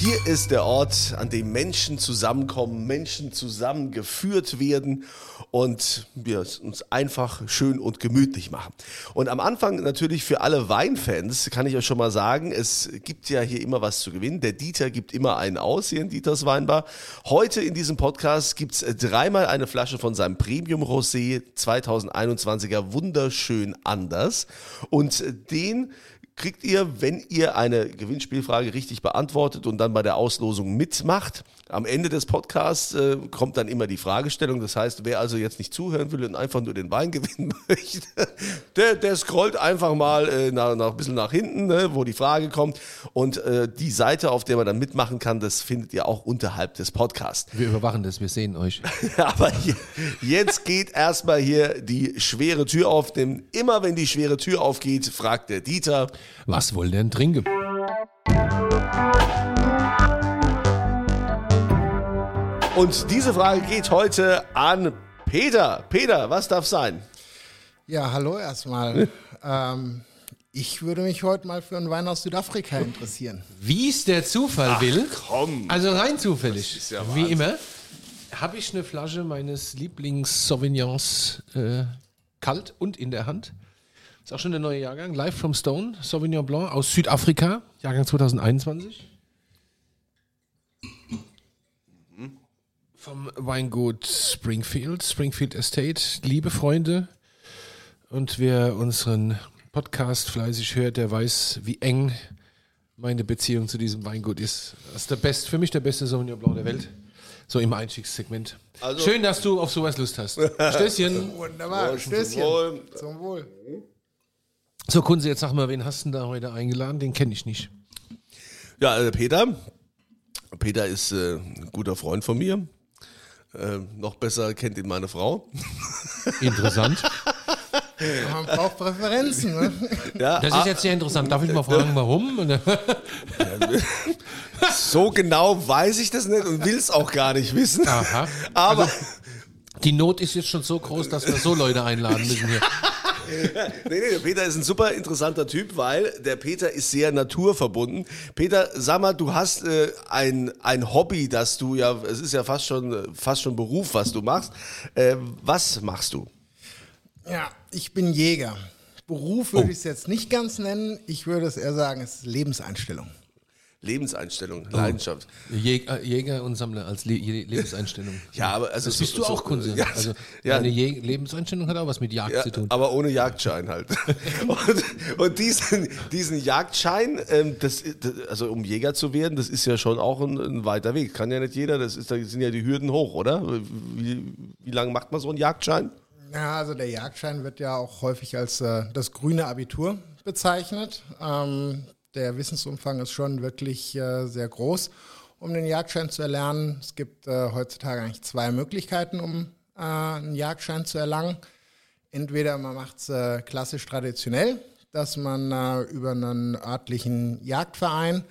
Hier ist der Ort, an dem Menschen zusammenkommen, Menschen zusammengeführt werden und wir es uns einfach schön und gemütlich machen. Und am Anfang natürlich für alle Weinfans kann ich euch schon mal sagen, es gibt ja hier immer was zu gewinnen. Der Dieter gibt immer einen aus hier in Dieters Weinbar. Heute in diesem Podcast gibt's dreimal eine Flasche von seinem Premium Rosé 2021er wunderschön anders und den kriegt ihr, wenn ihr eine Gewinnspielfrage richtig beantwortet und dann bei der Auslosung mitmacht. Am Ende des Podcasts äh, kommt dann immer die Fragestellung. Das heißt, wer also jetzt nicht zuhören will und einfach nur den Wein gewinnen möchte, der, der scrollt einfach mal äh, nach, nach, ein bisschen nach hinten, ne, wo die Frage kommt. Und äh, die Seite, auf der man dann mitmachen kann, das findet ihr auch unterhalb des Podcasts. Wir überwachen das, wir sehen euch. Aber hier, jetzt geht erstmal hier die schwere Tür auf, denn immer wenn die schwere Tür aufgeht, fragt der Dieter, Was wollen denn trinken? Und diese Frage geht heute an Peter. Peter, was darf sein? Ja, hallo erstmal. ähm, ich würde mich heute mal für einen Wein aus Südafrika interessieren. Wie es der Zufall will. komm. Also rein zufällig. ist ja wie immer habe ich eine Flasche meines Lieblings-Sauvignons äh, kalt und in der Hand. Ist auch schon der neue Jahrgang. Live from Stone, Sauvignon Blanc aus Südafrika, Jahrgang 2021. Vom Weingut Springfield, Springfield Estate. Liebe Freunde, und wer unseren Podcast fleißig hört, der weiß, wie eng meine Beziehung zu diesem Weingut ist. Das ist der best, für mich der beste Sauvignon Blanc der Welt. So im Einstiegssegment. Also- Schön, dass du auf sowas Lust hast. Stößchen. Wunderbar, Wohl, zum Stößchen. Wohl. Zum Wohl. So, Kunze, jetzt sag mal, wen hast du denn da heute eingeladen? Den kenne ich nicht. Ja, äh, Peter. Peter ist äh, ein guter Freund von mir. Äh, noch besser kennt ihn meine Frau. Interessant. Man braucht Präferenzen. Ne? Ja, Das ah, ist jetzt sehr interessant. Darf ich mal fragen, warum? So genau weiß ich das nicht und will es auch gar nicht wissen. Aha. Aber Die Not ist jetzt schon so groß, dass wir so Leute einladen müssen hier. nee, nee, der Peter ist ein super interessanter Typ, weil der Peter ist sehr naturverbunden. Peter, sag mal, du hast äh, ein, ein Hobby, das du ja, es ist ja fast schon, fast schon Beruf, was du machst. Äh, was machst du? Ja, ich bin Jäger. Beruf würde ich es jetzt nicht ganz nennen. Ich würde es eher sagen, es ist Lebenseinstellung. Lebenseinstellung, Leidenschaft. Jäg, äh, Jäger und Sammler als Le Lebenseinstellung. Ja, aber also Das bist so- du so- auch, Kunze. Ja, also ja, deine Je Lebenseinstellung hat auch was mit Jagd Ja, zu tun. aber ohne Jagdschein halt. und, und diesen, diesen Jagdschein, ähm, das, das, also um Jäger zu werden, das ist ja schon auch ein, ein weiter Weg. Kann ja nicht jeder, das ist, da sind ja die Hürden hoch, oder? Wie, wie lange macht man so einen Jagdschein? Ja, also der Jagdschein wird ja auch häufig als äh, das grüne Abitur bezeichnet. Ähm, der Wissensumfang ist schon wirklich äh, sehr groß, um den Jagdschein zu erlernen. Es gibt äh, heutzutage eigentlich zwei Möglichkeiten, um äh, einen Jagdschein zu erlangen. Entweder man macht es äh, klassisch traditionell, dass man äh, über einen örtlichen Jagdverein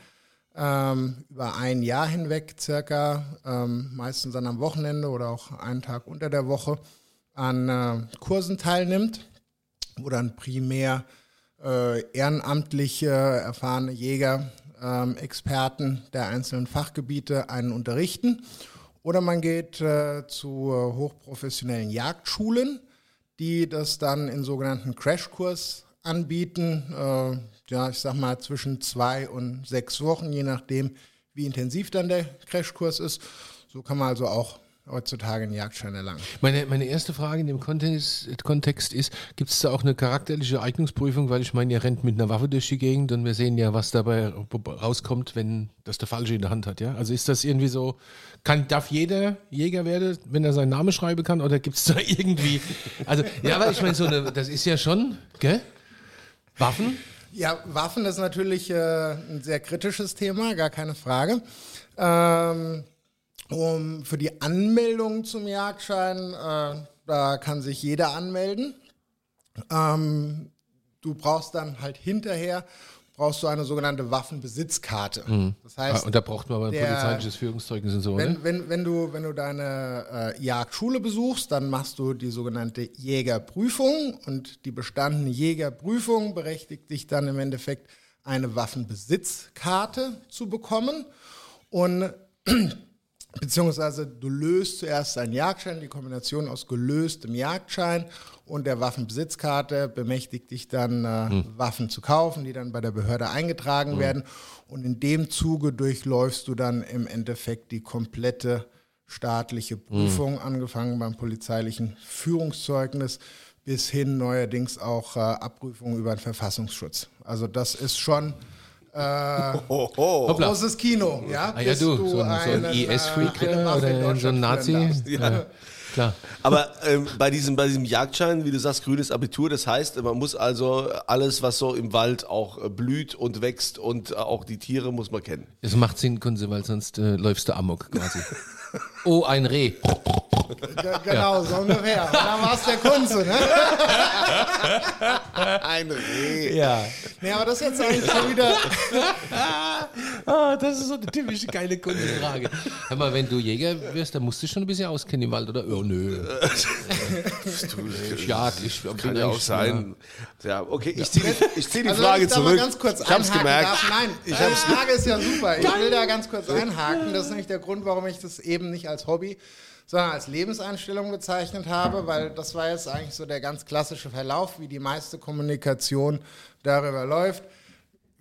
ähm, über ein Jahr hinweg circa, ähm, meistens dann am Wochenende oder auch einen Tag unter der Woche, an äh, Kursen teilnimmt, wo dann primär äh, ehrenamtliche, erfahrene Jäger, ähm, Experten der einzelnen Fachgebiete einen unterrichten. Oder man geht äh, zu hochprofessionellen Jagdschulen, die das dann in sogenannten Crashkurs anbieten. Äh, ja, ich sag mal zwischen zwei und sechs Wochen, je nachdem, wie intensiv dann der Crashkurs ist. So kann man also auch heutzutage einen Jagdschein erlangen. Meine, meine erste Frage in dem Kontext, Kontext ist, gibt es da auch eine charakterliche Eignungsprüfung? Weil ich meine, ihr rennt mit einer Waffe durch die Gegend und wir sehen ja, was dabei rauskommt, wenn das der Falsche in der Hand hat. Ja? Also ist das irgendwie so, kann, darf jeder Jäger werden, wenn er seinen Namen schreiben kann? Oder gibt es da irgendwie, also ja, aber ich meine, so eine, das ist ja schon, gell? Waffen? Ja, Waffen ist natürlich äh, ein sehr kritisches Thema, gar keine Frage. Ähm, um, für die Anmeldung zum Jagdschein, äh, da kann sich jeder anmelden. Ähm, du brauchst dann halt hinterher, brauchst du eine sogenannte Waffenbesitzkarte. Das Ah, heißt, und da braucht man aber ein der- polizeiliches Führungszeugnis und so, wenn, wenn, wenn, du, wenn du deine äh, Jagdschule besuchst, dann machst du die sogenannte Jägerprüfung und die bestandene Jägerprüfung berechtigt dich dann im Endeffekt eine Waffenbesitzkarte zu bekommen und beziehungsweise du löst zuerst einen Jagdschein, die Kombination aus gelöstem Jagdschein und der Waffenbesitzkarte bemächtigt dich dann äh, Waffen zu kaufen, die dann bei der Behörde eingetragen werden. Und in dem Zuge durchläufst du dann im Endeffekt die komplette staatliche Prüfung, angefangen beim polizeilichen Führungszeugnis bis hin neuerdings auch äh, Abprüfung über den Verfassungsschutz. Also das ist schon Oho. Hoppla. großes Kino, ja. Ah ja, bis du, so ein, so ein IS-Freak äh, eine äh, oder so ein Nazi. Ja, klar. Aber ähm, bei, diesem, bei diesem Jagdschein, wie du sagst, grünes Abitur, das heißt, man muss also alles, was so im Wald auch äh, blüht und wächst und äh, auch die Tiere, muss man kennen. Das macht Sinn, Kunze, weil sonst äh, läufst du amok quasi. oh, ein Reh. Ge- Genau, so ungefähr. Und dann war es der Kunze, ne? Ein Reh. Ja. Nee, aber das ist jetzt eigentlich schon wieder. Ah, das ist so eine typische geile Kundenfrage. Hör mal, wenn du Jäger wirst, dann musst du schon ein bisschen auskennen im Wald, oder? Oh, nö. ich jag, ich bin Kann ja auch sein. Ja, okay, ich ziehe die, ich zieh die Also Frage ich zurück. ganz kurz ich hab's gemerkt. Darf. Nein, ich die Frage ist ja super. Ich will da ganz kurz einhaken. Das ist nämlich der Grund, warum ich das eben nicht als Hobby, sondern als Lebenseinstellung bezeichnet habe, weil das war jetzt eigentlich so der ganz klassische Verlauf, wie die meiste Kommunikation darüber läuft.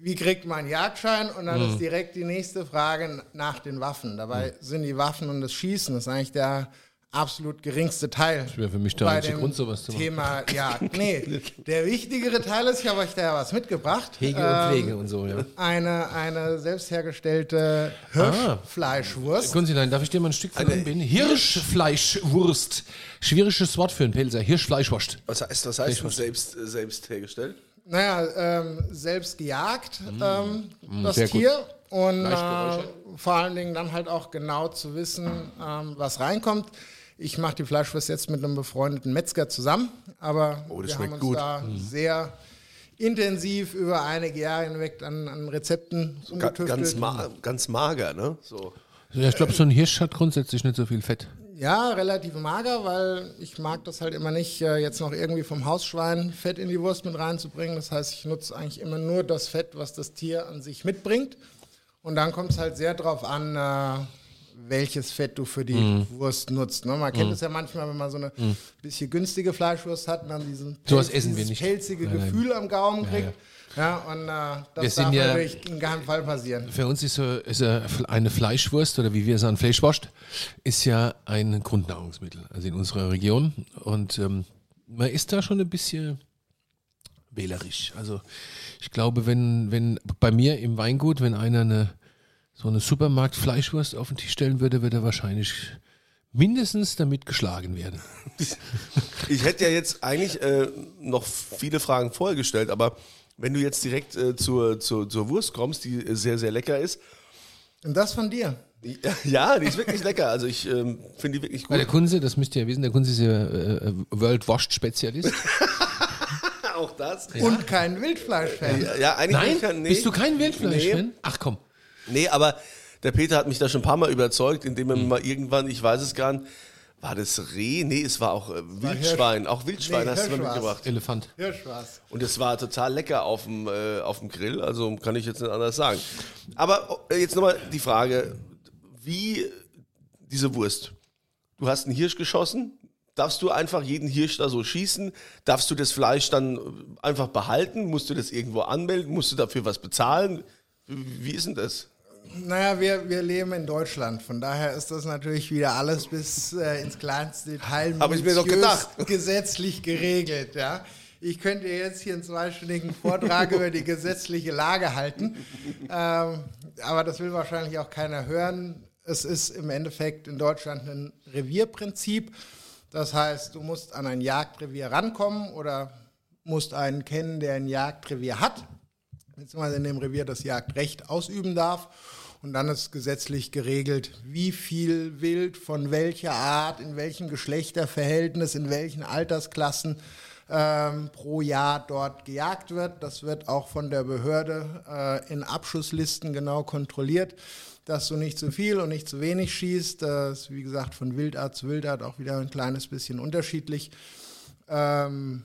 Wie kriegt man einen Jagdschein? Und dann ist direkt die nächste Frage nach den Waffen. Dabei sind die Waffen und das Schießen, das ist eigentlich der absolut geringste Teil. Das wäre für mich der einzige Grund, sowas zu machen. Thema Jagd. Nee, der wichtigere Teil ist, ich habe euch da ja was mitgebracht. Hege Ähm, und Pflege und so, ja. Eine, eine selbst hergestellte Hirschfleischwurst. Kunzilein, darf ich dir mal ein Stück von anbinden? Hirschfleischwurst. Schwieriges Wort für einen Pilzer. Hirschfleischwurst. Was heißt, was heißt selbst, äh, selbst hergestellt? Naja, ähm, selbst gejagt, ähm, das sehr gut. Tier. Und äh, vor allen Dingen dann halt auch genau zu wissen, ähm, was reinkommt. Ich mache die Fleischwurst jetzt mit einem befreundeten Metzger zusammen, aber Oh, das wir schmeckt haben uns gut. da Mhm. sehr intensiv über einige Jahre hinweg an, an Rezepten Ga- umgetüftelt. Ganz, ma ganz mager, ne? So. Ja, ich glaube, so ein Hirsch hat grundsätzlich nicht so viel Fett. Ja, relativ mager, weil ich mag das halt immer nicht, äh, jetzt noch irgendwie vom Hausschwein Fett in die Wurst mit reinzubringen. Das heißt, ich nutze eigentlich immer nur das Fett, was das Tier an sich mitbringt. Und dann kommt es halt sehr drauf an, äh, welches Fett du für die Mhm. Wurst nutzt. Ne? Man kennt es ja manchmal, wenn man so eine bisschen günstige Fleischwurst hat und dann diesen Pelz- essen wir dieses pelzige Nein, nein. Gefühl am Gaumen kriegt. Ja, und äh, das Wir sind darf ja- natürlich in keinem Fall passieren. Für uns ist, so, ist ja eine Fleischwurst oder wie wir sagen, Fleischwurst, ist ja ein Grundnahrungsmittel, also in unserer Region. Und ähm, man ist da schon ein bisschen wählerisch. Also ich glaube, wenn, wenn bei mir im Weingut, wenn einer eine, so eine Supermarkt-Fleischwurst auf den Tisch stellen würde, würde er wahrscheinlich mindestens damit geschlagen werden. Ich hätte ja jetzt eigentlich äh, noch viele Fragen vorher gestellt, aber wenn du jetzt direkt äh, zur, zur, zur Wurst kommst, die äh, sehr, sehr lecker ist, Und das von dir. ja, die ist wirklich lecker. Also ich ähm, finde die wirklich Weil gut. der Kunze, das müsst ihr ja wissen, der Kunze ist ja äh, World Washed Spezialist. Auch das. Und kein Wildfleisch-Fan. Ja, ja, eigentlich Nein? ja, nee. Bist du kein Wildfleisch-Fan? Nee. Ach komm. Nee, aber der Peter hat mich da schon ein paar Mal überzeugt, indem er Hm. mir mal irgendwann, ich weiß es gar nicht, war das Reh? Nee, es war auch äh, Wildschwein. Auch Wildschwein Nee, hast du Hirsch mir war's. mitgebracht. Elefant. Hirsch war's. Und es war total lecker auf dem, äh, auf dem Grill, also kann ich jetzt nicht anders sagen. Aber äh, jetzt nochmal die Frage, wie diese Wurst? Du hast einen Hirsch geschossen, darfst du einfach jeden Hirsch da so schießen? Darfst du das Fleisch dann einfach behalten? Musst du das irgendwo anmelden? Musst du dafür was bezahlen? Wie ist denn das? Naja, wir, wir leben in Deutschland, von daher ist das natürlich wieder alles bis äh, ins kleinste Detail Hab ich mir doch gedacht. gesetzlich geregelt. Ja. Ich könnte jetzt hier einen zweistündigen Vortrag über die gesetzliche Lage halten, ähm, aber das will wahrscheinlich auch keiner hören. Es ist im Endeffekt in Deutschland ein Revierprinzip. Das heißt, du musst an ein Jagdrevier rankommen oder musst einen kennen, der ein Jagdrevier hat beziehungsweise in dem Revier das Jagdrecht ausüben darf. Und dann ist gesetzlich geregelt, wie viel Wild von welcher Art, in welchem Geschlechterverhältnis, in welchen Altersklassen ähm, pro Jahr dort gejagt wird. Das wird auch von der Behörde äh, in Abschusslisten genau kontrolliert, dass du nicht zu viel und nicht zu wenig schießt. Das ist wie gesagt von Wildart zu Wildart auch wieder ein kleines bisschen unterschiedlich. Ähm,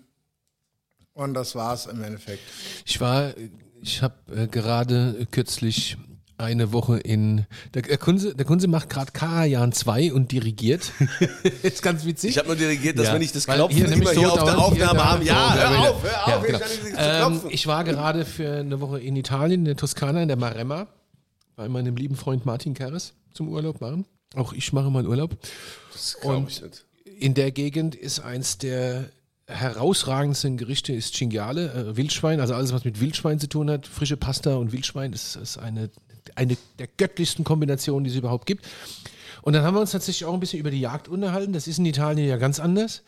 und das war es im Endeffekt. Ich war, ich habe äh, gerade kürzlich eine Woche in. Der, der Kunze, der Kunze macht gerade Karajan 2 und dirigiert. ist ganz witzig. Ich habe nur dirigiert, dass Ja, wir nicht das Klopfen hier immer nämlich hier so auf der Aufnahme da- haben. Ja, so, hör ja, auf, hör ja, auf, genau. ich ähm, ich war gerade für eine Woche in Italien, in der Toskana, in der Maremma, bei meinem lieben Freund Martin Keres zum Urlaub machen. Auch ich mache mal Urlaub. Das Und ich nicht. in der Gegend ist eins der herausragendsten Gerichte ist Cinghiale, äh, Wildschwein, also alles, was mit Wildschwein zu tun hat. Frische Pasta und Wildschwein ist, ist eine, eine der göttlichsten Kombinationen, die es überhaupt gibt. Und dann haben wir uns tatsächlich auch ein bisschen über die Jagd unterhalten. Das ist in Italien ja ganz anders.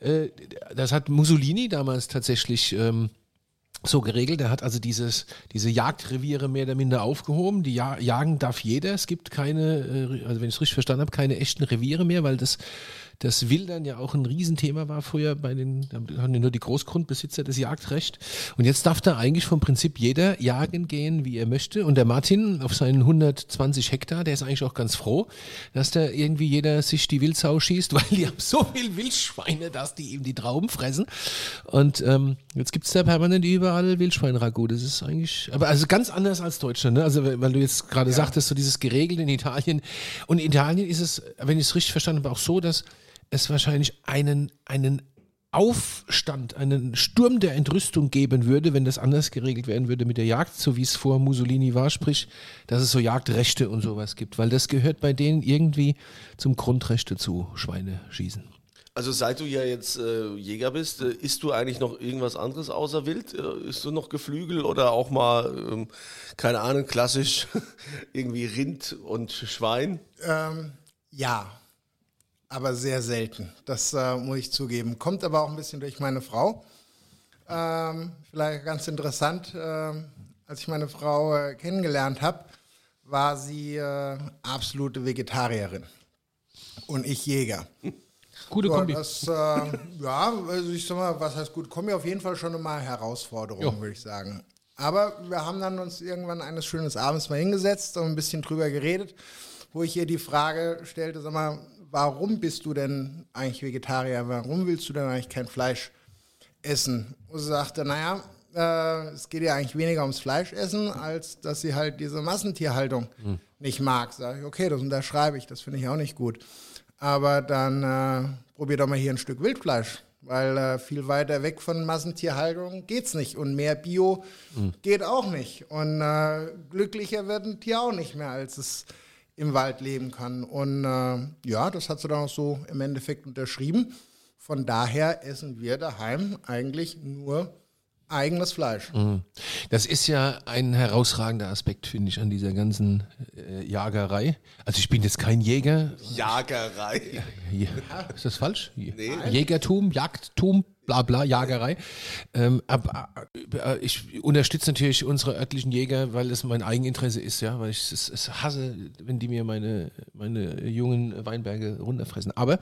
Äh, das hat Mussolini damals tatsächlich ähm, so geregelt. Er hat also dieses, diese Jagdreviere mehr oder minder aufgehoben. Die ja jagen darf jeder. Es gibt keine, äh, also wenn ich es richtig verstanden habe, keine echten Reviere mehr, weil das, das Wildern ja auch ein Riesenthema war früher bei den, da haben ja nur die Großgrundbesitzer das Jagdrecht. Und jetzt darf da eigentlich vom Prinzip jeder jagen gehen, wie er möchte. Und der Martin auf seinen 120 Hektar, der ist eigentlich auch ganz froh, dass da irgendwie jeder sich die Wildsau schießt, weil die haben so viel Wildschweine, dass die ihm die Trauben fressen. Und ähm, jetzt gibt es da permanent überall Wildschweinragout. Das ist eigentlich, aber also ganz anders als Deutschland. Ne? Also weil du jetzt gerade sagtest, so dieses geregelt in Italien. Und in Italien ist es, wenn ich es richtig verstanden habe, auch so, dass es wahrscheinlich einen, einen Aufstand, einen Sturm der Entrüstung geben würde, wenn das anders geregelt werden würde mit der Jagd, so wie es vor Mussolini war, sprich, dass es so Jagdrechte und sowas gibt, weil das gehört bei denen irgendwie zum Grundrecht dazu, Schweine schießen. Also seit du ja jetzt äh, Jäger bist, äh, isst du eigentlich noch irgendwas anderes außer Wild? Äh, isst du noch Geflügel oder auch mal, ähm, keine Ahnung, klassisch irgendwie Rind und Schwein? Ähm, ja, aber sehr selten. Das äh, muss ich zugeben. Kommt aber auch ein bisschen durch meine Frau. Ähm, vielleicht ganz interessant, ähm, als ich meine Frau äh, kennengelernt habe, war sie äh, absolute Vegetarierin und ich Jäger. Gute Ja, Kombi. das, äh, ja, also ich sag mal, was heißt gut, kommen ja auf jeden Fall schon immer Herausforderungen, würde ich sagen. Aber wir haben dann uns irgendwann eines schönen Abends mal hingesetzt und ein bisschen drüber geredet, wo ich ihr die Frage stellte, sag mal, warum bist du denn eigentlich Vegetarier? Warum willst du denn eigentlich kein Fleisch essen? Und sie sagte, naja, äh, es geht ja eigentlich weniger ums Fleischessen, als dass sie halt diese Massentierhaltung nicht mag. Sag ich, okay, das unterschreibe ich, das finde ich auch nicht gut. Aber dann äh, probier doch mal hier ein Stück Wildfleisch, weil äh, viel weiter weg von Massentierhaltung geht's nicht. Und mehr Bio geht auch nicht. Und äh, glücklicher wird ein Tier auch nicht mehr, als es im Wald leben kann. Und äh, ja, das hat sie dann auch so im Endeffekt unterschrieben. Von daher essen wir daheim eigentlich nur eigenes Fleisch. Das ist ja ein herausragender Aspekt, finde ich, an dieser ganzen äh, Jagerei. Also ich bin jetzt kein Jäger. Jagerei. Ja, ist das falsch? Jägertum, Jagdtum, bla bla, Jagerei. Ähm, aber, äh, ich unterstütze natürlich unsere örtlichen Jäger, weil es mein Eigeninteresse ist, ja, weil ich es, es hasse, wenn die mir meine, meine jungen Weinberge runterfressen. Aber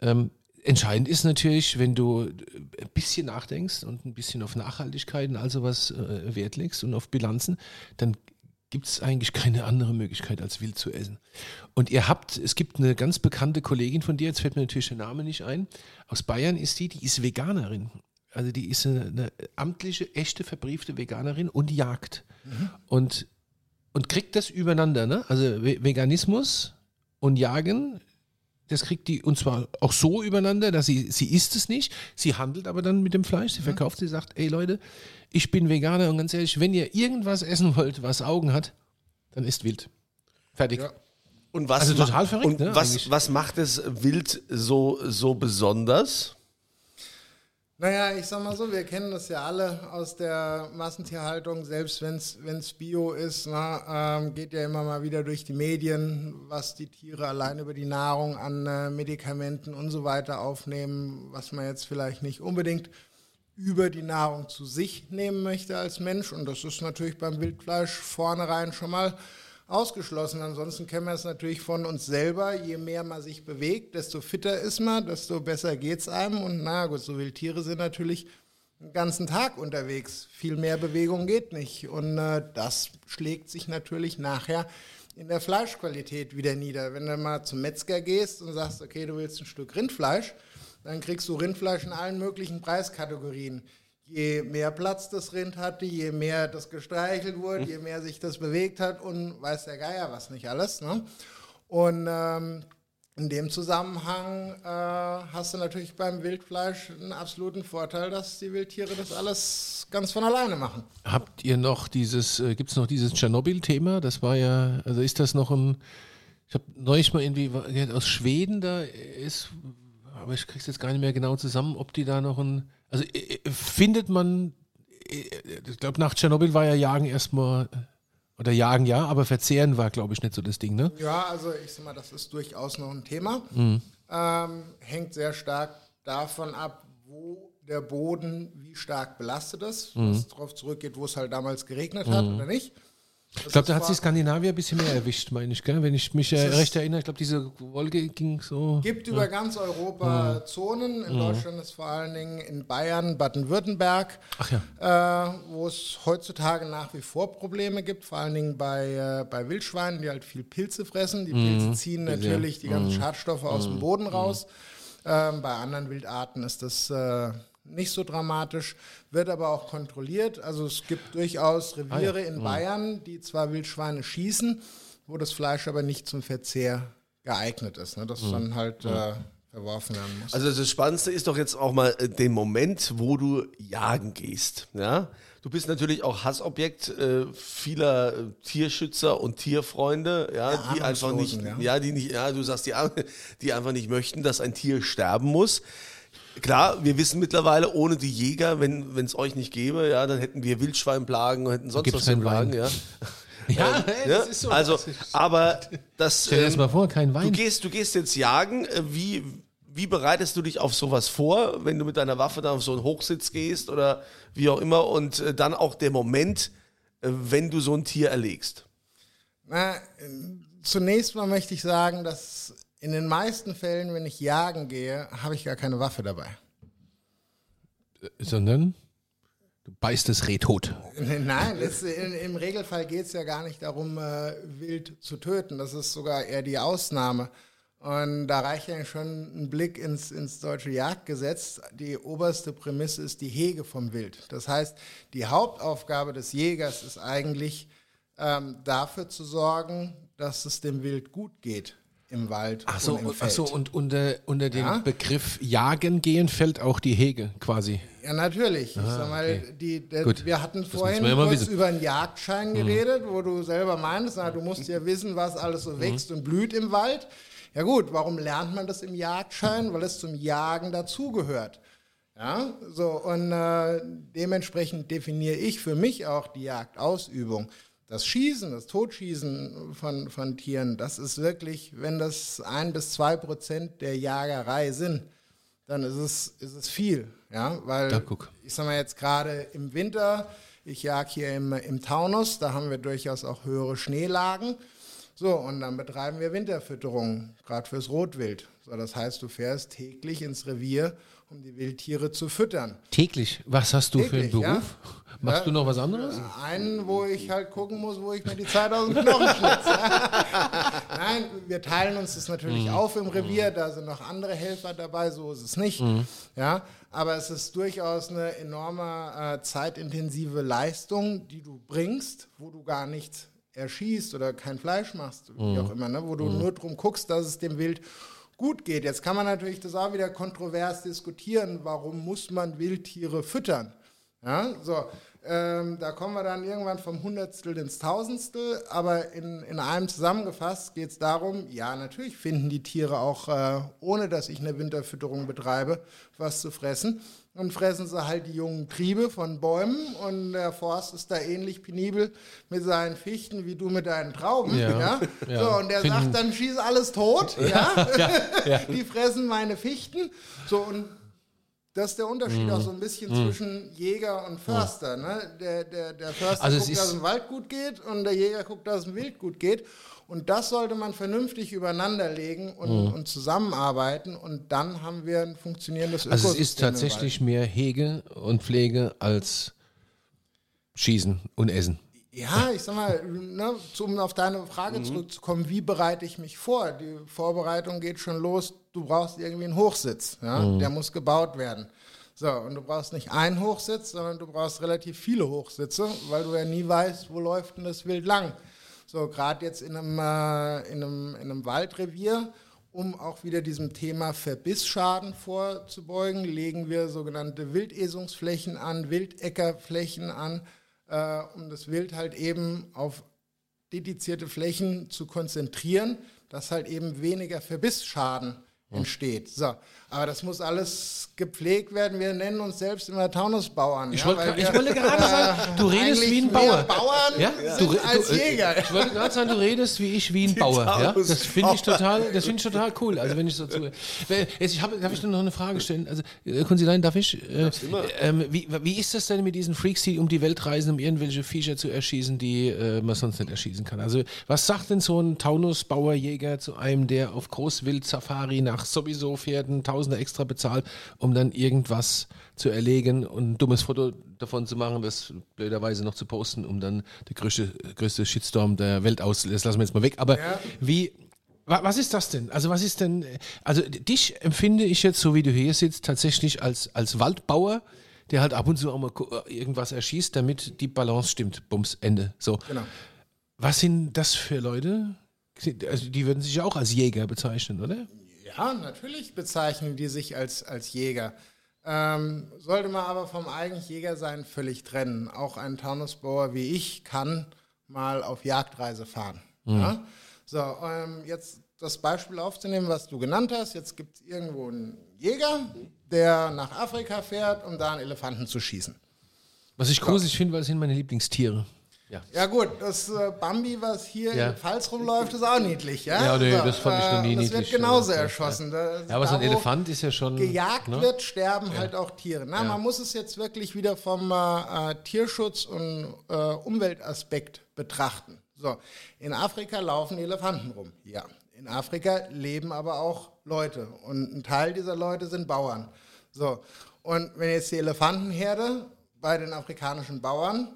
ähm, entscheidend ist natürlich, wenn du ein bisschen nachdenkst und ein bisschen auf Nachhaltigkeit und all sowas äh, Wert legst und auf Bilanzen, dann gibt es eigentlich keine andere Möglichkeit, als wild zu essen. Und ihr habt, es gibt eine ganz bekannte Kollegin von dir, jetzt fällt mir natürlich der Name nicht ein, aus Bayern ist die, die ist Veganerin. Also die ist eine, eine amtliche, echte, verbriefte Veganerin und jagt. Und, und kriegt das übereinander, ne? Also Ve- Veganismus und Jagen, das kriegt die und zwar auch so übereinander, dass sie, sie isst es nicht, sie handelt aber dann mit dem Fleisch, sie verkauft, sie sagt, ey Leute, ich bin Veganer und ganz ehrlich, wenn ihr irgendwas essen wollt, was Augen hat, dann isst wild. Fertig. Ja. Und was, Also total verrückt, und ne, was, eigentlich. was macht es Wild so, so besonders? Naja, ich sag mal so, wir kennen das ja alle aus der Massentierhaltung, selbst wenn es Bio ist, na, ähm, geht ja immer mal wieder durch die Medien, was die Tiere allein über die Nahrung an äh, Medikamenten und so weiter aufnehmen, was man jetzt vielleicht nicht unbedingt über die Nahrung zu sich nehmen möchte als Mensch. Und das ist natürlich beim Wildfleisch vornherein schon mal ausgeschlossen. Ansonsten kennen wir es natürlich von uns selber. Je mehr man sich bewegt, desto fitter ist man, desto besser geht es einem. Und na gut, so Wildtiere sind natürlich den ganzen Tag unterwegs. Viel mehr Bewegung geht nicht. Und äh, das schlägt sich natürlich nachher in der Fleischqualität wieder nieder. Wenn du mal zum Metzger gehst und sagst, okay, du willst ein Stück Rindfleisch, dann kriegst du Rindfleisch in allen möglichen Preiskategorien. Je mehr Platz das Rind hatte, je mehr das gestreichelt wurde, je mehr sich das bewegt hat und weiß der Geier was nicht alles. Ne? Und ähm, in dem Zusammenhang äh, hast du natürlich beim Wildfleisch einen absoluten Vorteil, dass die Wildtiere das alles ganz von alleine machen. Habt ihr noch dieses, äh, gibt es noch dieses Tschernobyl-Thema? Das war ja, also ist das noch ein, ich habe neulich mal irgendwie aus Schweden da ist, aber ich krieg's jetzt gar nicht mehr genau zusammen, ob die da noch ein, also äh, äh, findet man, ich glaube nach Tschernobyl war ja Jagen erstmal oder jagen ja, aber verzehren war, glaube ich, nicht so das Ding, ne? Ja, also ich sag mal, das ist durchaus noch ein Thema. Mhm. Ähm, hängt sehr stark davon ab, wo der Boden wie stark belastet ist, mhm. was darauf zurückgeht, wo es halt damals geregnet hat mhm. oder nicht. Das ich glaube, da hat sich Skandinavier ein bisschen mehr erwischt, meine ich, gell? wenn ich mich äh, recht erinnere. Ich glaube, diese Wolke ging so. Es gibt ja. über ganz Europa ja. Zonen. In ja. Deutschland ist vor allen Dingen in Bayern, Baden-Württemberg, äh, wo es heutzutage nach wie vor Probleme gibt, vor allen Dingen bei, äh, bei Wildschweinen, die halt viel Pilze fressen. Die Pilze mhm. ziehen natürlich die ganzen mhm. Schadstoffe aus dem mhm. Boden raus. Ähm, bei anderen Wildarten ist das äh, nicht so dramatisch, wird aber auch kontrolliert. Also es gibt durchaus Reviere ah, ja. in mhm. Bayern, die zwar Wildschweine schießen, wo das Fleisch aber nicht zum Verzehr geeignet ist. Ne? Das mhm. dann halt äh, verworfen werden muss. Also das Spannendste ist doch jetzt auch mal äh, den Moment, wo du jagen gehst. Ja? Du bist natürlich auch Hassobjekt äh, vieler äh, Tierschützer und Tierfreunde, ja, ja die einfach nicht, ja. ja. die nicht, ja, du sagst, die, die einfach nicht möchten, dass ein Tier sterben muss. Klar, wir wissen mittlerweile, ohne die Jäger, wenn es euch nicht gäbe, ja, dann hätten wir Wildschweinplagen und hätten sonst Gibt's was für Plagen, ja. Ja, ähm, hey, das ist so. Also, aber das. Stell dir das mal vor, kein Wein. Du gehst, du gehst jetzt jagen. Äh, wie, wie bereitest du dich auf sowas vor, wenn du mit deiner Waffe dann auf so einen Hochsitz gehst oder wie auch immer und äh, dann auch der Moment, äh, wenn du so ein Tier erlegst? Na, zunächst mal möchte ich sagen, dass in den meisten Fällen, wenn ich jagen gehe, habe ich gar keine Waffe dabei. Äh, sondern? Du beißt das Reh tot. Nein, es, in, im Regelfall geht es ja gar nicht darum, äh, wild zu töten. Das ist sogar eher die Ausnahme. Und da reicht ja schon ein Blick ins, ins deutsche Jagdgesetz. Die oberste Prämisse ist die Hege vom Wild. Das heißt, die Hauptaufgabe des Jägers ist eigentlich ähm, dafür zu sorgen, dass es dem Wild gut geht im Wald ach so, und Feld. Ach so, und unter, unter dem ja? Begriff Jagen gehen fällt auch die Hege quasi. Ja, natürlich. Ah, ich sag mal, okay. die, der, wir hatten vorhin ja kurz über einen Jagdschein mhm. geredet, wo du selber meinst, na, du musst ja wissen, was alles so wächst mhm. und blüht im Wald. Ja gut, warum lernt man das im Jagdschein? Weil es zum Jagen dazugehört. Ja, so und äh, dementsprechend definiere ich für mich auch die Jagdausübung das Schießen, das Totschießen von, von Tieren, das ist wirklich, wenn das ein bis zwei Prozent der Jagerei sind, dann ist es, ist es viel. Ja, weil ja, ich sag mal jetzt gerade im Winter, ich jag hier im, im Taunus, da haben wir durchaus auch höhere Schneelagen. So, und dann betreiben wir Winterfütterung, gerade fürs Rotwild. So, das heißt, du fährst täglich ins Revier um die Wildtiere zu füttern. Täglich? Was hast du Täglich, für einen Beruf? Ja? Machst ja, du noch was anderes? Einen, wo ich halt gucken muss, wo ich mir die Zeit aus dem Knochen schnitze. Nein, wir teilen uns das natürlich mhm. auf im Revier, da sind noch andere Helfer dabei, so ist es nicht. Mhm. Ja, aber es ist durchaus eine enorme äh, zeitintensive Leistung, die du bringst, wo du gar nichts erschießt oder kein Fleisch machst, wie mhm. auch immer, ne? wo du mhm. nur drum guckst, dass es dem Wild gut geht. Jetzt kann man natürlich das auch wieder kontrovers diskutieren, warum muss man Wildtiere füttern? Ja, so, ähm, da kommen wir dann irgendwann vom Hundertstel ins Tausendstel, aber in, in einem zusammengefasst geht es darum, ja, natürlich finden die Tiere auch, äh, ohne dass ich eine Winterfütterung betreibe, was zu fressen. Dann fressen sie halt die jungen Triebe von Bäumen und der Forst ist da ähnlich penibel mit seinen Fichten wie du mit deinen Trauben. Ja, ja? ja. So, und der Finden. sagt, dann schieß alles tot. Ja? Die fressen meine Fichten. So, und Das ist der Unterschied auch so ein bisschen zwischen Jäger und Förster. Ne? Der, der, der Förster Also guckt, dass es im Wald gut geht und der Jäger guckt, dass es im Wild gut geht. Und das sollte man vernünftig übereinander legen und, und zusammenarbeiten. Und dann haben wir ein funktionierendes Also es Ökosystem ist tatsächlich mehr Hege und Pflege als Schießen und Essen. Ja, ich sag mal, ne, um auf deine Frage Mhm. zurückzukommen, wie bereite ich mich vor? Die Vorbereitung geht schon los. Du brauchst irgendwie einen Hochsitz. Ja? Mhm. Der muss gebaut werden. So, und du brauchst nicht einen Hochsitz, sondern du brauchst relativ viele Hochsitze, weil du ja nie weißt, wo läuft denn das Wild lang. So, gerade jetzt in einem, äh, in, einem, in einem Waldrevier, um auch wieder diesem Thema Verbissschaden vorzubeugen, legen wir sogenannte Wildesungsflächen an, Wildeckerflächen an, äh, um das Wild halt eben auf dedizierte Flächen zu konzentrieren, dass halt eben weniger Verbissschaden entsteht. So, aber das muss alles gepflegt werden. Wir nennen uns selbst immer Taunusbauern. Ich, ja, wollte, weil ich wollte gerade sagen, du redest wie ein mehr Bauer. Bauern ja? sind du, als du, äh, Jäger. Ich wollte gerade sagen, du redest wie ich, wie ein Bauer. Ja? Das finde ich total, das finde ich total cool. Also wenn ich so zu, jetzt ich habe, darf ich noch eine Frage stellen? Also äh, Konsilein, darf ich? Äh, ähm, wie, wie ist das denn mit diesen Freaks, die um die Welt reisen, um irgendwelche Viecher zu erschießen, die äh, man sonst nicht erschießen kann? Also was sagt denn so ein Taunus-Bauerjäger zu einem, der auf Großwild-Safari nach sowieso Pferden Tausende extra bezahlt, um dann irgendwas zu erlegen und ein dummes Foto davon zu machen, das blöderweise noch zu posten, um dann der größte, größte Shitstorm der Welt aus. Das lassen wir jetzt mal weg. Aber wie. wa- Was ist das denn? Also was ist denn, also dich empfinde ich jetzt, so wie du hier sitzt, tatsächlich als, als Waldbauer, der halt ab und zu auch mal gu- irgendwas erschießt, damit die Balance stimmt. Bums, Ende. So. Genau. Was sind das für Leute? Also die würden sich auch als Jäger bezeichnen, oder? Ja, natürlich bezeichnen die sich als, als Jäger. Ähm, sollte man aber vom eigentlich Jägersein völlig trennen. Auch ein Taunusbauer wie ich kann mal auf Jagdreise fahren. Ja? So, ähm, jetzt das Beispiel aufzunehmen, was du genannt hast. Jetzt gibt es irgendwo einen Jäger, der nach Afrika fährt, um da einen Elefanten zu schießen. Was ich gruselig finde, weil es sind meine Lieblingstiere. Ja. Ja gut, das äh, Bambi, was hier Ja. in Pfalz rumläuft, ist auch niedlich. Ja, Ja, nee, das fand ich noch nie das niedlich. wird genauso Ja, ja. erschossen. Da- Ja, aber so ein Elefant ist ja schon. gejagt ne? wird, sterben halt auch Tiere. Na, Man muss es jetzt wirklich wieder vom äh, äh, Tierschutz und äh, Umweltaspekt betrachten. So, in Afrika laufen Elefanten rum. Ja, in Afrika leben aber auch Leute und ein Teil dieser Leute sind Bauern. So, und wenn jetzt die Elefantenherde bei den afrikanischen Bauern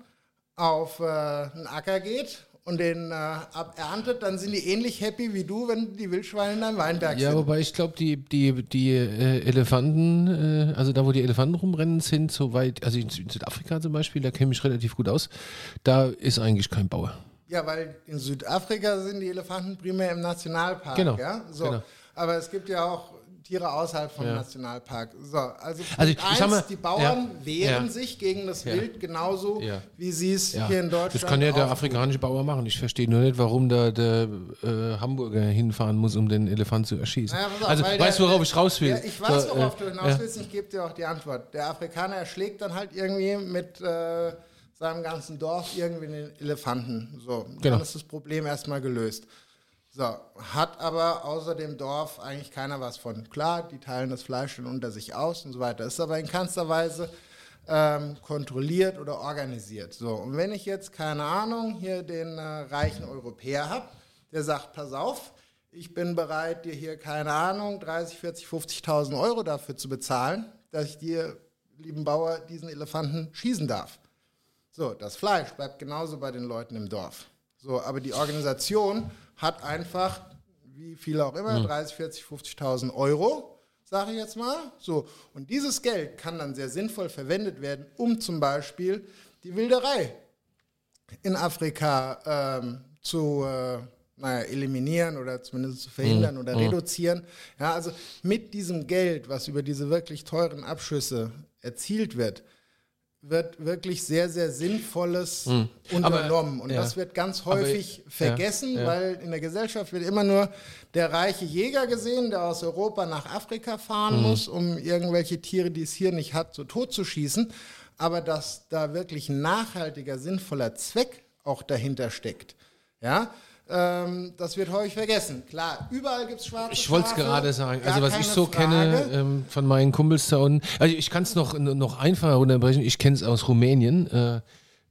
auf äh, einen Acker geht und den äh, aberntet, dann sind die ähnlich happy wie du, wenn die Wildschweine in deinem Weinberg Ja, sind. wobei ich glaube, die, die, die äh, Elefanten, äh, also da, wo die Elefanten rumrennen, sind soweit, also in, Sü- in Südafrika zum Beispiel, da kenne ich mich relativ gut aus, da ist eigentlich kein Bauer. Ja, weil in Südafrika sind die Elefanten primär im Nationalpark. Genau, Ja? So. genau. Aber es gibt ja auch Tiere außerhalb vom Nationalpark. So, also, Also ich eins, mal, die Bauern ja, wehren ja. sich gegen das Ja. Wild genauso, Ja. wie sie es Ja, hier in Deutschland das kann ja der afrikanische Bauer machen. Ich verstehe nur nicht, warum da der äh, Hamburger hinfahren muss, um den Elefant zu erschießen. Naja, also weil weißt du, der- worauf ich raus will? Ja, ich weiß, So, worauf äh, du hinaus ja. willst. Ich gebe dir auch die Antwort. Der Afrikaner erschlägt dann halt irgendwie mit äh, seinem ganzen Dorf irgendwie den Elefanten. So, Genau. dann ist das Problem erstmal gelöst. So, hat aber außer dem Dorf eigentlich keiner was von. Klar, die teilen das Fleisch dann unter sich aus und so weiter. Ist aber in keinster Weise ähm, kontrolliert oder organisiert. So, und wenn ich jetzt, keine Ahnung, hier den äh, reichen Europäer habe, der sagt, pass auf, ich bin bereit, dir hier, keine Ahnung, 30, 40, 50.000 Euro dafür zu bezahlen, dass ich dir, lieben Bauer, diesen Elefanten schießen darf. So, das Fleisch bleibt genauso bei den Leuten im Dorf. So, aber die Organisation hat einfach, wie viele auch immer, 30, 40, 50.000 Euro, sage ich jetzt mal. So, und dieses Geld kann dann sehr sinnvoll verwendet werden, um zum Beispiel die Wilderei in Afrika ähm, zu äh, naja, eliminieren oder zumindest zu verhindern oder reduzieren. Ja, also mit diesem Geld, was über diese wirklich teuren Abschüsse erzielt wird, wird wirklich sehr, sehr Sinnvolles unternommen. Und ja. das wird ganz Aber- häufig vergessen, ja, ja. weil in der Gesellschaft wird immer nur der reiche Jäger gesehen, der aus Europa nach Afrika fahren muss, um irgendwelche Tiere, die es hier nicht hat, so tot zu schießen. Aber dass da wirklich ein nachhaltiger, sinnvoller Zweck auch dahinter steckt, ja, Ähm, das wird häufig vergessen. Klar, überall gibt es schwarze Ich wollte es gerade sagen. Also was ich so kenne Frage. ähm, von meinen Kumpels da unten. Also ich kann es noch, noch einfacher unterbrechen. Ich kenne es aus Rumänien. Äh,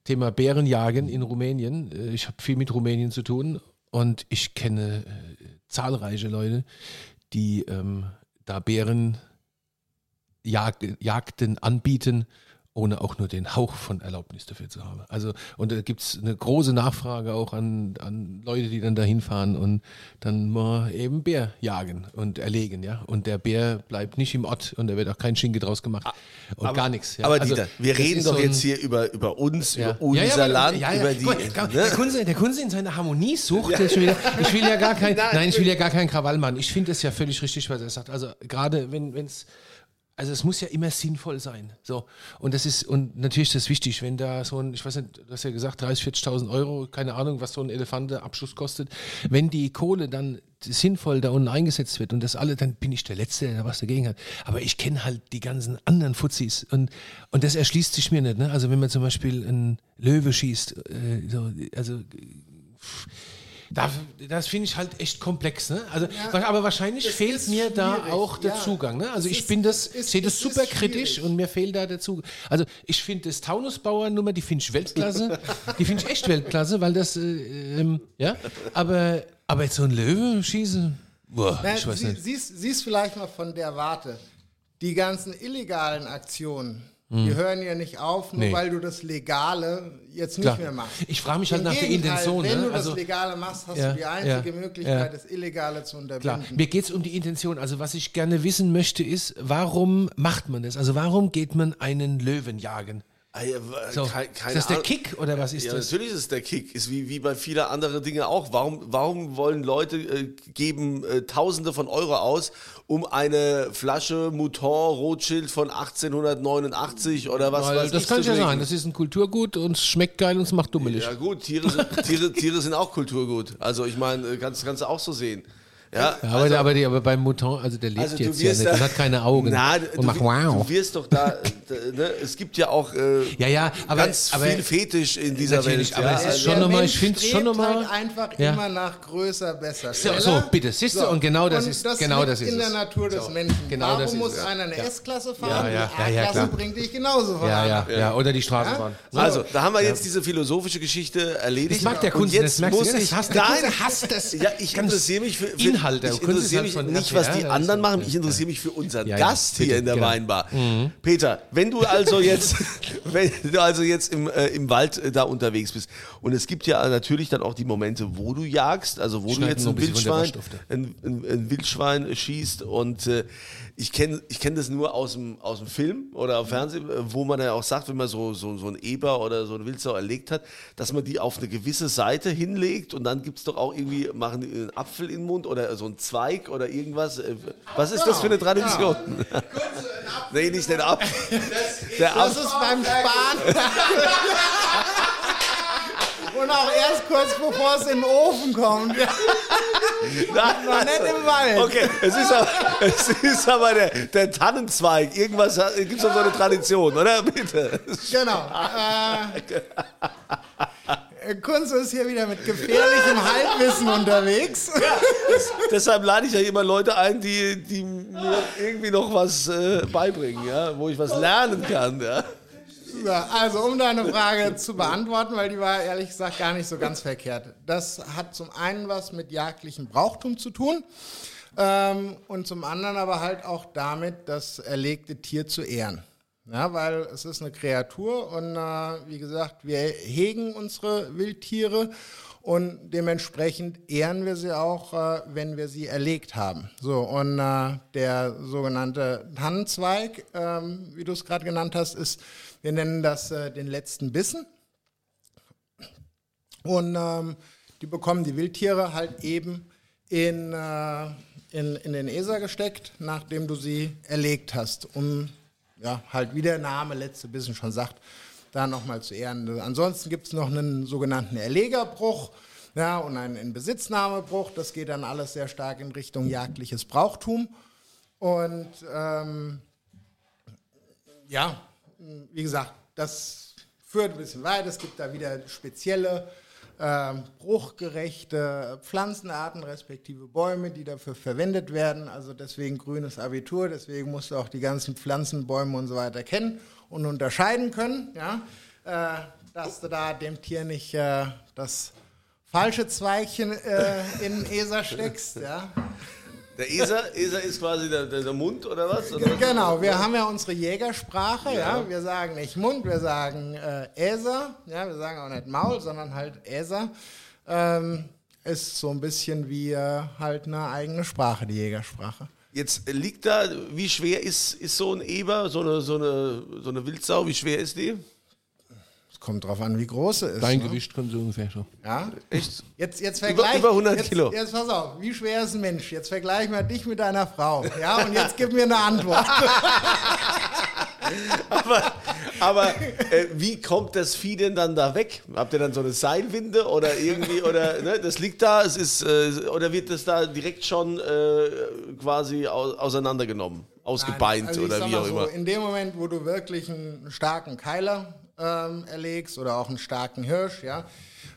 Thema Bärenjagen in Rumänien. Äh, ich habe viel mit Rumänien zu tun und ich kenne äh, zahlreiche Leute, die ähm, da Bären Jag Jagden anbieten, ohne auch nur den Hauch von Erlaubnis dafür zu haben. Also, und da gibt es eine große Nachfrage auch an, an Leute, die dann dahin fahren und dann mal eben Bär jagen und erlegen, ja. Und der Bär bleibt nicht im Ort und da wird auch kein Schinke draus gemacht und gar nichts. Ja. Aber Also, Dieter, wir reden doch so jetzt hier über, über uns, ja. über unser ja, ja, Land, über die. Mal, ne? der, Kunze, der Kunze in seiner Harmonie sucht. Ich will, ich will ja gar kein, nein, ich will ja gar keinen Krawall machen. Ich finde es ja völlig richtig, was er sagt. Also gerade wenn es also es muss ja immer sinnvoll sein. So. Und das ist, und natürlich ist das wichtig, wenn da so ein, ich weiß nicht, du hast ja gesagt, 30.000, 40.000 Euro, keine Ahnung, was so ein Elefantenabschuss kostet. Wenn die Kohle dann sinnvoll da unten eingesetzt wird und das alle, dann bin ich der Letzte, der was dagegen hat. Aber ich kenne halt die ganzen anderen Fuzis und, und das erschließt sich mir nicht. Ne? Also wenn man zum Beispiel einen Löwe schießt, äh, so, also da, das finde ich halt echt komplex, ne? Also, aber wahrscheinlich fehlt mir da auch der ja. Zugang. Ne? Also Es ich ist- bin das, sehe das super kritisch und mir fehlt da der Zugang. Also ich finde das Taunusbauer-Nummer, die finde ich Weltklasse. die finde ich echt Weltklasse, weil das, äh, ähm, ja, aber, aber jetzt so ein Löwe schießen, boah, Na, ich weiß sie, nicht. Siehst, siehst vielleicht mal von der Warte. Die ganzen illegalen Aktionen, Hm. die hören ja nicht auf, nur Nee. weil du das Legale jetzt Klar. nicht mehr machst. Ich frage mich halt Im nach der Gegenteil, Intention. Wenn ne? du also, das Legale machst, hast Ja, du die einzige ja, Möglichkeit, ja. das Illegale zu Klar, unterbinden. mir geht es um die Intention. Also was ich gerne wissen möchte ist, warum macht man das? Also warum geht man einen Löwen jagen? Ah, So, kei- ist keine das der. Kick oder was ist Ja, das? natürlich ist es der Kick. Ist wie, wie bei vielen anderen Dingen auch. Warum, warum wollen Leute äh, geben äh, Tausende von Euro aus, um eine Flasche Mouton Rothschild von 1889 oder was Weil weiß das ich kann zu ja sein. Das ist ein Kulturgut und es schmeckt geil und es macht dummelig. Ja gut, Tiere sind, Tiere, Tiere sind auch Kulturgut. Also ich meine, äh, kannst du auch so sehen. Ja, Ja, aber, der, aber, die, aber beim Mouton, also der lebt Also jetzt ja nicht und hat keine Augen Na, und du, macht wow. du wirst doch da, ne, es gibt ja auch äh, Ja, ja, aber, ganz aber viel Fetisch in dieser Welt. aber ja, es ist also- schon Der nochmal- Mensch ich find's schon strebt nochmal- Halt einfach Ja. immer nach größer, besser, So, schneller. so, bitte, siehst du, und genau das und ist- das genau das ist in der es. Natur des So, Menschen. genau Warum das ist muss es. einer eine Ja. S-Klasse fahren? Ja, ja, die klar. bringt dich genauso voran. ja, ja, ja, oder die Straßenbahn. So. Also, da haben wir jetzt diese philosophische Geschichte erledigt. Das mag der jetzt das merkst du, muss das ich, hasst der das. Ja, ich interessiere mich für Inhalt, Ich interessiere halt mich von nicht, was die anderen machen. Ich interessiere mich für unseren Ja, Gast bitte, hier in der genau. Weinbar. Peter, wenn du also jetzt, wenn du also jetzt im, äh, im Wald äh, da unterwegs bist und es gibt ja natürlich dann auch die Momente, wo du jagst, also wo du Schneiden jetzt wir ein Wildschwein, ein, ein, ein Wildschwein schießt und äh, ich kenne ich kenn das nur aus dem, aus dem Film oder am Fernsehen, äh, wo man ja auch sagt, wenn man so, so, so ein Eber oder so ein Wildsau erlegt hat, dass man die auf eine gewisse Seite hinlegt und dann gibt es doch auch irgendwie, machen die einen Apfel in den Mund oder so einen Zweig oder irgendwas. Äh, Was ist das für eine Tradition? nee, nicht den Apfel. Der Das Apfel. ist beim Sparen. Und auch erst kurz bevor es in den Ofen kommt. Ja, noch nicht im Wald. Okay, es ist aber, es ist aber der, der Tannenzweig. Irgendwas gibt es doch so eine Tradition, oder? Bitte. Genau. Äh, Kunze ist hier wieder mit gefährlichem Halbwissen unterwegs. Deshalb lade ich ja immer Leute ein, die, die mir irgendwie noch was äh, beibringen, ja, wo ich was lernen kann. Ja. So, also, um deine Frage zu beantworten, weil die war ehrlich gesagt gar nicht so ganz verkehrt. Das hat zum einen was mit jagdlichem Brauchtum zu tun ähm, und zum anderen aber halt auch damit, das erlegte Tier zu ehren. Ja, weil es ist eine Kreatur und äh, wie gesagt, wir hegen unsere Wildtiere und dementsprechend ehren wir sie auch, äh, wenn wir sie erlegt haben. So, und äh, der sogenannte Tannenzweig, ähm, wie du es gerade genannt hast, ist, wir nennen das äh, den letzten Bissen. Und ähm, die bekommen die Wildtiere halt eben in, äh, in, in den Eser gesteckt, nachdem du sie erlegt hast, um ja, halt wie der Name letzte Bissen schon sagt, da nochmal zu ehren. Ansonsten gibt es noch einen sogenannten Erlegerbruch ja, und einen Inbesitznahmebruch. Das geht dann alles sehr stark in Richtung jagdliches Brauchtum. Und ähm, ja, wie gesagt, das führt ein bisschen weit. Es gibt da wieder spezielle äh, bruchgerechte Pflanzenarten respektive Bäume, die dafür verwendet werden. Also deswegen grünes Abitur, deswegen musst du auch die ganzen Pflanzen, Bäume und so weiter kennen und unterscheiden können, ja? Äh, dass du da dem Tier nicht äh, das falsche Zweigchen äh, in den ESA steckst. Ja? Der ESA, ESA ist quasi der, der, Mund oder was? Oder? Genau, wir haben ja unsere Jägersprache, ja. ja. Wir sagen nicht Mund, wir sagen äh, ESA, ja, wir sagen auch nicht Maul, sondern halt ESA. Ähm, ist so ein bisschen wie äh, halt eine eigene Sprache, die Jägersprache. Jetzt liegt da, wie schwer ist, ist so ein Eber, so eine, so, eine, so eine Wildsau, wie schwer ist die? Kommt drauf an, wie groß sie ist. Dein ne? Gewicht kommt so ungefähr schon. Ja? Echt? Jetzt, jetzt vergleich, über, über 100 jetzt, Kilo. Jetzt pass auf, wie schwer ist ein Mensch? Jetzt vergleich mal dich mit deiner Frau. Ja, und jetzt gib mir eine Antwort. aber aber äh, wie kommt das Vieh denn dann da weg? Habt ihr dann so eine Seilwinde oder irgendwie, oder ne, das liegt da, es ist, äh, oder wird das da direkt schon äh, quasi auseinandergenommen, ausgebeint Nein, also oder wie auch so, immer? In dem Moment, wo du wirklich einen starken Keiler ähm, erlegst oder auch einen starken Hirsch, ja.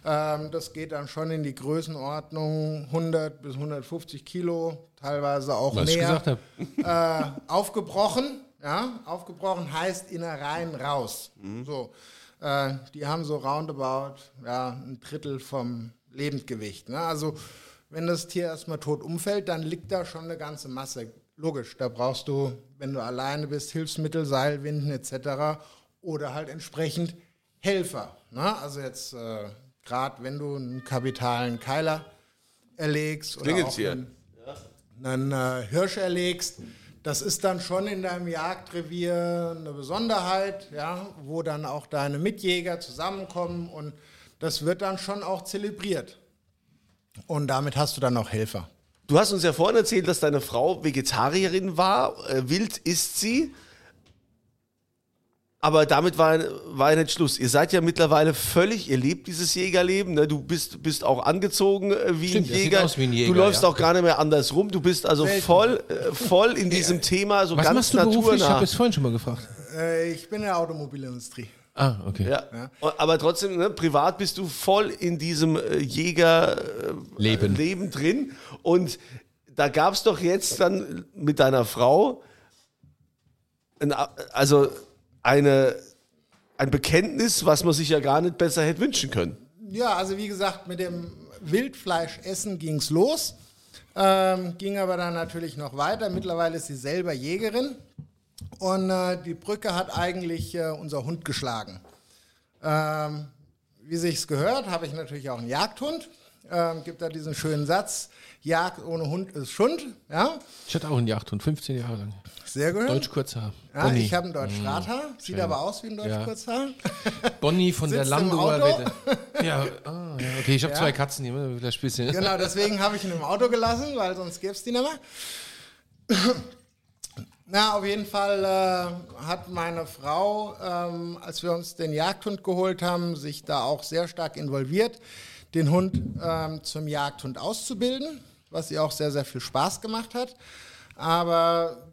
Ähm, das geht dann schon in die Größenordnung 100 bis 150 Kilo, teilweise auch Was mehr. Äh, aufgebrochen, ja. Aufgebrochen heißt Innereien raus. Mhm. So. Äh, die haben so roundabout ja, ein Drittel vom Lebendgewicht. Ne? Also wenn das Tier erstmal tot umfällt, dann liegt da schon eine ganze Masse. Logisch, da brauchst du, wenn du alleine bist, Hilfsmittel, Seilwinden etc oder halt entsprechend Helfer. Ne? Also jetzt äh, gerade wenn du einen kapitalen Keiler erlegst oder auch einen, einen äh, Hirsch erlegst, das ist dann schon in deinem Jagdrevier eine Besonderheit, ja, wo dann auch deine Mitjäger zusammenkommen und das wird dann schon auch zelebriert. Und damit hast du dann auch Helfer. Du hast uns ja vorhin erzählt, dass deine Frau Vegetarierin war. Äh, wild ist sie. Aber damit war, war ja nicht Schluss. Ihr seid ja mittlerweile völlig, ihr lebt dieses Jägerleben. Ne? Du bist, bist auch angezogen äh, wie, Stimmt, ein Jäger. wie, ein Jäger. Du läufst ja. auch gar nicht mehr anders rum. Du bist also voll, äh, voll in diesem Thema, so Was ganz machst du naturnah. Ich habe es vorhin schon mal gefragt. Äh, ich bin in der Automobilindustrie. Ah, okay. Ja. ja. Aber trotzdem, ne, privat bist du voll in diesem äh, Jägerleben äh, Leben drin. Und da gab es doch jetzt dann mit deiner Frau, ein, also eine, ein Bekenntnis, was man sich ja gar nicht besser hätte wünschen können. Ja, also wie gesagt, mit dem Wildfleischessen ging es los, ähm, ging aber dann natürlich noch weiter. Mittlerweile ist sie selber Jägerin und äh, die Brücke hat eigentlich äh, unser Hund geschlagen. Ähm, wie sich's gehört, habe ich natürlich auch einen Jagdhund. Ähm, gibt da diesen schönen Satz: Jagd ohne Hund ist Schund. Ja? Ich hatte auch einen Jagdhund, 15 Jahre lang. Sehr gut. Deutsch Kurzhaar. Ja, ich habe einen Deutsch Radhaar. Sieht Schön. aber aus wie ein Deutsch ja. Kurzhaar. Bonnie von der Landower Wette. Ja, ah, ja, okay, ich habe zwei Katzen, die immer wieder spielen. Genau, deswegen habe ich ihn im Auto gelassen, weil sonst gäbe es die nicht mehr. Na, auf jeden Fall äh, hat meine Frau, ähm, als wir uns den Jagdhund geholt haben, sich da auch sehr stark involviert, den Hund ähm, zum Jagdhund auszubilden, was ihr auch sehr, sehr viel Spaß gemacht hat. Aber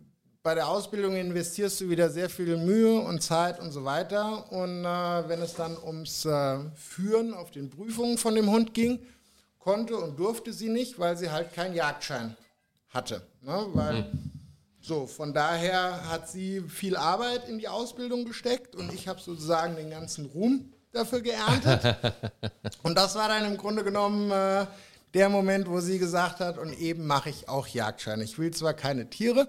bei der Ausbildung investierst du wieder sehr viel Mühe und Zeit und so weiter. Und äh, wenn es dann ums äh, Führen auf den Prüfungen von dem Hund ging, konnte und durfte sie nicht, weil sie halt keinen Jagdschein hatte. Ne? Weil, mhm. So, von daher hat sie viel Arbeit in die Ausbildung gesteckt und ich habe sozusagen den ganzen Ruhm dafür geerntet. und das war dann im Grunde genommen äh, der Moment, wo sie gesagt hat, und eben mache ich auch Jagdschein. Ich will zwar keine Tiere,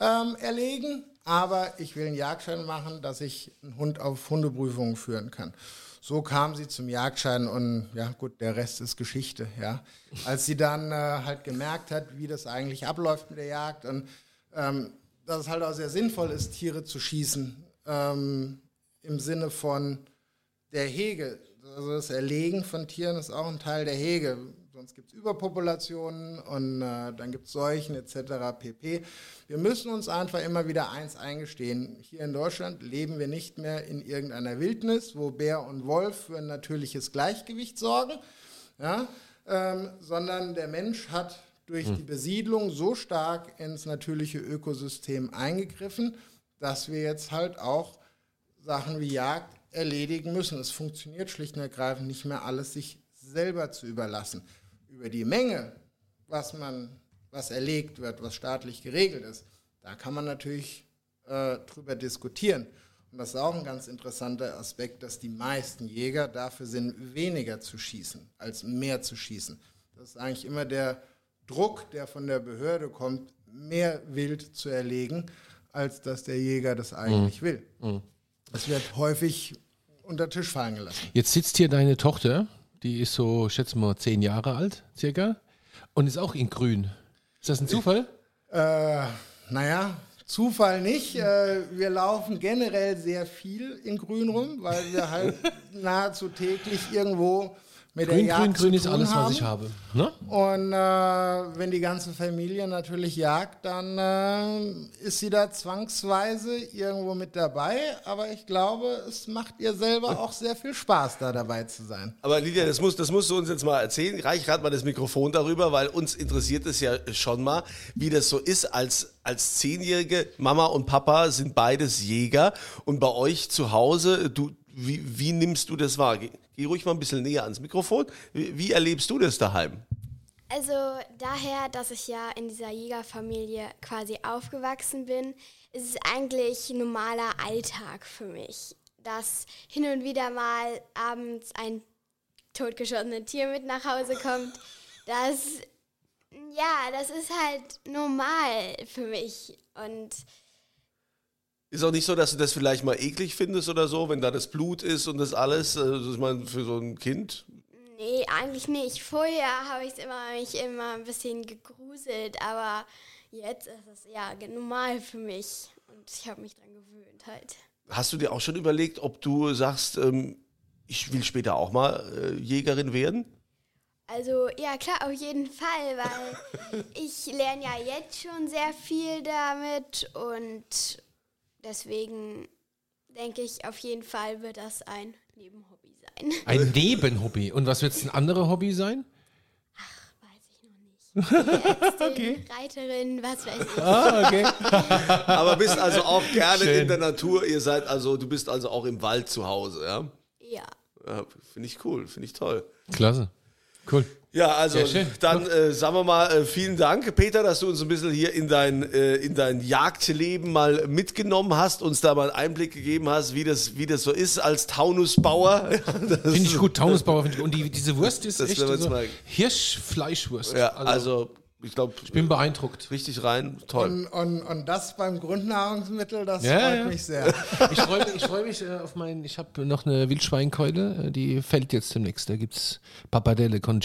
ähm, erlegen, aber ich will einen Jagdschein machen, dass ich einen Hund auf Hundeprüfungen führen kann. So kam sie zum Jagdschein und ja gut, der Rest ist Geschichte. Ja, als sie dann äh, halt gemerkt hat, wie das eigentlich abläuft mit der Jagd und ähm, dass es halt auch sehr sinnvoll ist, Tiere zu schießen ähm, im Sinne von der Hege. Also das Erlegen von Tieren ist auch ein Teil der Hege sonst gibt es Überpopulationen und äh, dann gibt es Seuchen etc. pp. Wir müssen uns einfach immer wieder eins eingestehen. Hier in Deutschland leben wir nicht mehr in irgendeiner Wildnis, wo Bär und Wolf für ein natürliches Gleichgewicht sorgen, ja, ähm, sondern der Mensch hat durch hm. die Besiedlung so stark ins natürliche Ökosystem eingegriffen, dass wir jetzt halt auch Sachen wie Jagd erledigen müssen. Es funktioniert schlicht und ergreifend nicht mehr alles sich selber zu überlassen. Über die Menge, was man, was erlegt wird, was staatlich geregelt ist, da kann man natürlich äh, drüber diskutieren. Und das ist auch ein ganz interessanter Aspekt, dass die meisten Jäger dafür sind, weniger zu schießen, als mehr zu schießen. Das ist eigentlich immer der Druck, der von der Behörde kommt, mehr Wild zu erlegen, als dass der Jäger das eigentlich mhm. will. Mhm. Das wird häufig unter Tisch fallen gelassen. Jetzt sitzt hier deine Tochter, die ist so, schätze mal, zehn Jahre alt, circa, und ist auch in grün. Ist das ein Zufall? Äh, naja, Zufall nicht. Äh, wir laufen generell sehr viel in Grün rum, weil wir halt nahezu täglich irgendwo mit grün, der Jagd grün, grün ist alles, haben. was ich habe. Ne? Und äh, wenn die ganze Familie natürlich jagt, dann äh, ist sie da zwangsweise irgendwo mit dabei. Aber ich glaube, es macht ihr selber auch sehr viel Spaß, da dabei zu sein. Aber Lydia, das, muss, das musst du uns jetzt mal erzählen. Reich gerade mal das Mikrofon darüber, weil uns interessiert es ja schon mal, wie das so ist als als Zehnjährige, Mama und Papa sind beides Jäger und bei euch zu Hause, du, wie, wie nimmst du das wahr? Geh, ruhig mal ein bisschen näher ans Mikrofon. Wie, wie erlebst du das daheim? Also daher, dass ich ja in dieser Jägerfamilie quasi aufgewachsen bin, ist es eigentlich normaler Alltag für mich, dass hin und wieder mal abends ein totgeschossenes Tier mit nach Hause kommt. Das, ja, das ist halt normal für mich und ist auch nicht so, dass du das vielleicht mal eklig findest oder so, wenn da das Blut ist und das alles. Also, ich meine, für so ein Kind. Nee, eigentlich nicht. Vorher habe ich immer, mich immer ein bisschen gegruselt, aber jetzt ist es ja normal für mich und ich habe mich dran gewöhnt halt. Hast du dir auch schon überlegt, ob du sagst, ähm, ich will später auch mal äh, Jägerin werden? Also ja klar, auf jeden Fall, weil ich lerne ja jetzt schon sehr viel damit und Deswegen denke ich, auf jeden Fall wird das ein Nebenhobby sein. Ein Nebenhobby. Und was wird es ein anderes Hobby sein? Ach, weiß ich noch nicht. Ärztin, okay. Reiterin, was weiß ich. Ah, okay. Aber bist also auch gerne Schön. in der Natur. Ihr seid also, du bist also auch im Wald zu Hause, ja? Ja. ja finde ich cool, finde ich toll. Klasse. Cool. Ja, also dann äh, sagen wir mal äh, vielen Dank, Peter, dass du uns ein bisschen hier in dein, äh, in dein Jagdleben mal mitgenommen hast, uns da mal einen Einblick gegeben hast, wie das, wie das so ist als Taunusbauer. finde ich gut, Taunusbauer finde ich Und die, diese Wurst ist echt so Hirschfleischwurst. Ja, also, also ich glaube, ich bin beeindruckt. Richtig rein, toll. Und, und, und das beim Grundnahrungsmittel, das ja, freut ja. mich sehr. Ich freue mich, freu mich äh, auf meinen, ich habe noch eine Wildschweinkeule, äh, die fällt jetzt demnächst. Da gibt es Pappardelle con.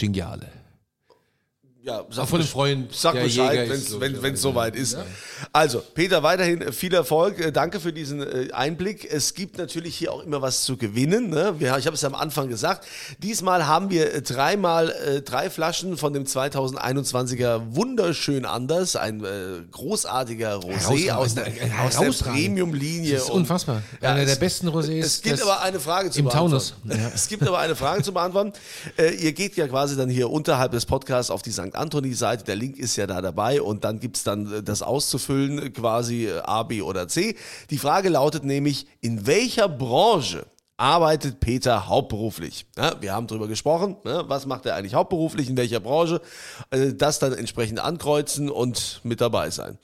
Ja, sag von dem Freund. Sag Bescheid, wenn es soweit ist. Ja. Also, Peter, weiterhin viel Erfolg. Äh, danke für diesen äh, Einblick. Es gibt natürlich hier auch immer was zu gewinnen. Ne? Ich habe es am Anfang gesagt. Diesmal haben wir äh, dreimal äh, drei Flaschen von dem 2021er Wunderschön anders. Ein äh, großartiger Rosé aus der, aus der Premium-Linie. Das ist unfassbar. Ja, Einer der besten Rosés. Es gibt aber eine Frage zu im Taunus. Ja. Es gibt aber eine Frage zu beantworten. Äh, ihr geht ja quasi dann hier unterhalb des Podcasts auf die St. Anthony-Seite. Der Link ist ja da dabei und dann gibt es dann äh, das auszufüllen, äh, quasi äh, A, B oder C. Die Frage lautet nämlich, in welcher Branche arbeitet Peter hauptberuflich? Ja, wir haben darüber gesprochen, ne? was macht er eigentlich hauptberuflich, in welcher Branche? Das dann entsprechend ankreuzen und mit dabei sein.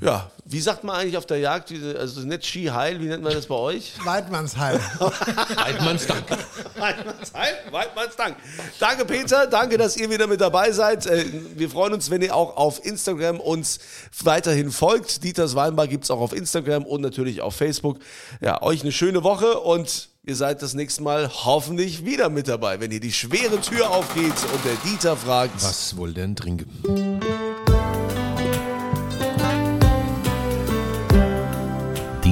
Ja, wie sagt man eigentlich auf der Jagd, also nicht Ski heil, wie nennt man das bei euch? Weidmannsheil. Weidmannsdank. Weidmannsheil, Weidmannsdank. Danke Peter, danke, dass ihr wieder mit dabei seid. Äh, wir freuen uns, wenn ihr auch auf Instagram uns weiterhin folgt. Dieters Weinbar gibt es auch auf Instagram und natürlich auf Facebook. Ja, euch eine schöne Woche und ihr seid das nächste Mal hoffentlich wieder mit dabei, wenn hier die schwere Tür aufgeht und der Dieter fragt. Was wohl denn trinken?